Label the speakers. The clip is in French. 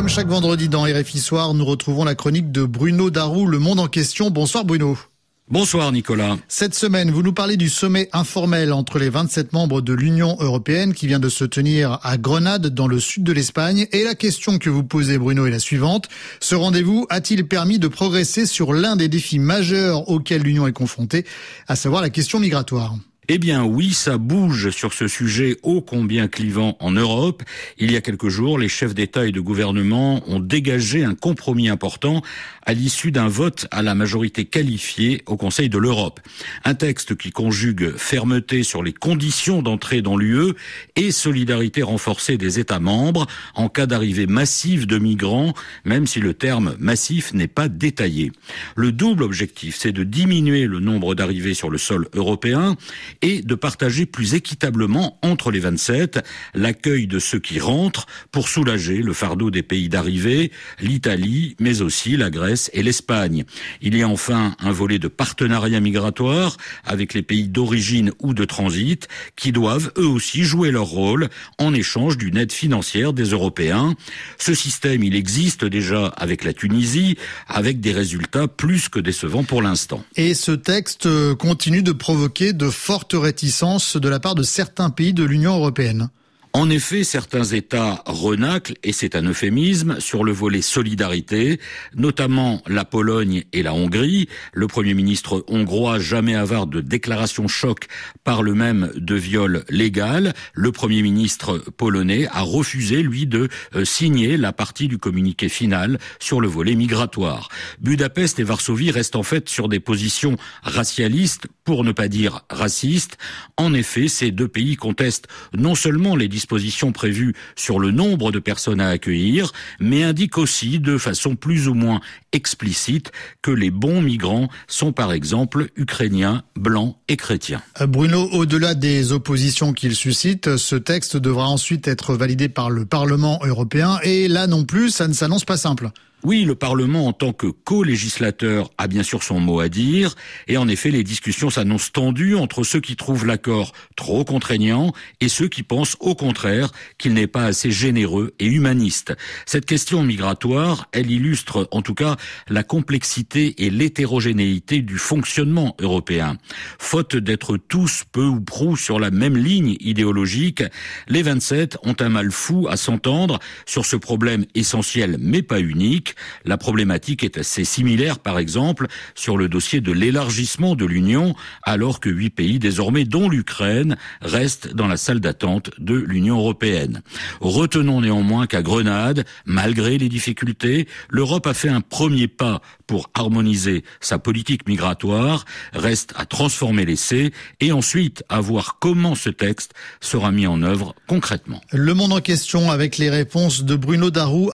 Speaker 1: Comme chaque vendredi dans RFI Soir, nous retrouvons la chronique de Bruno Darou, Le Monde en question. Bonsoir Bruno.
Speaker 2: Bonsoir Nicolas.
Speaker 1: Cette semaine, vous nous parlez du sommet informel entre les 27 membres de l'Union européenne qui vient de se tenir à Grenade dans le sud de l'Espagne. Et la question que vous posez Bruno est la suivante. Ce rendez-vous a-t-il permis de progresser sur l'un des défis majeurs auxquels l'Union est confrontée, à savoir la question migratoire?
Speaker 2: Eh bien oui, ça bouge sur ce sujet ô combien clivant en Europe. Il y a quelques jours, les chefs d'État et de gouvernement ont dégagé un compromis important à l'issue d'un vote à la majorité qualifiée au Conseil de l'Europe. Un texte qui conjugue fermeté sur les conditions d'entrée dans l'UE et solidarité renforcée des États membres en cas d'arrivée massive de migrants, même si le terme massif n'est pas détaillé. Le double objectif, c'est de diminuer le nombre d'arrivées sur le sol européen et de partager plus équitablement entre les 27 l'accueil de ceux qui rentrent pour soulager le fardeau des pays d'arrivée, l'Italie, mais aussi la Grèce et l'Espagne. Il y a enfin un volet de partenariat migratoire avec les pays d'origine ou de transit qui doivent eux aussi jouer leur rôle en échange d'une aide financière des Européens. Ce système, il existe déjà avec la Tunisie, avec des résultats plus que décevants pour l'instant.
Speaker 1: Et ce texte continue de provoquer de fortes réticence de la part de certains pays de l'Union européenne.
Speaker 2: En effet, certains États renaclent, et c'est un euphémisme, sur le volet solidarité, notamment la Pologne et la Hongrie. Le Premier ministre hongrois, jamais avare de déclarations choc, parle même de viol légal. Le Premier ministre polonais a refusé, lui, de euh, signer la partie du communiqué final sur le volet migratoire. Budapest et Varsovie restent en fait sur des positions racialistes, pour ne pas dire racistes. En effet, ces deux pays contestent non seulement les dispositions prévues sur le nombre de personnes à accueillir, mais indique aussi de façon plus ou moins explicite que les bons migrants sont par exemple ukrainiens, blancs et chrétiens.
Speaker 1: Euh, Bruno, au-delà des oppositions qu'il suscite, ce texte devra ensuite être validé par le Parlement européen et là non plus, ça ne s'annonce pas simple.
Speaker 2: Oui, le Parlement, en tant que co-législateur, a bien sûr son mot à dire, et en effet, les discussions s'annoncent tendues entre ceux qui trouvent l'accord trop contraignant et ceux qui pensent au contraire qu'il n'est pas assez généreux et humaniste. Cette question migratoire, elle illustre en tout cas la complexité et l'hétérogénéité du fonctionnement européen. Faute d'être tous peu ou prou sur la même ligne idéologique, les 27 ont un mal fou à s'entendre sur ce problème essentiel mais pas unique la problématique est assez similaire, par exemple, sur le dossier de l'élargissement de l'Union, alors que huit pays, désormais dont l'Ukraine, restent dans la salle d'attente de l'Union européenne. Retenons néanmoins qu'à Grenade, malgré les difficultés, l'Europe a fait un premier pas pour harmoniser sa politique migratoire, reste à transformer l'essai et ensuite à voir comment ce texte sera mis en œuvre concrètement.
Speaker 1: Le monde en question avec les réponses de Bruno Darou.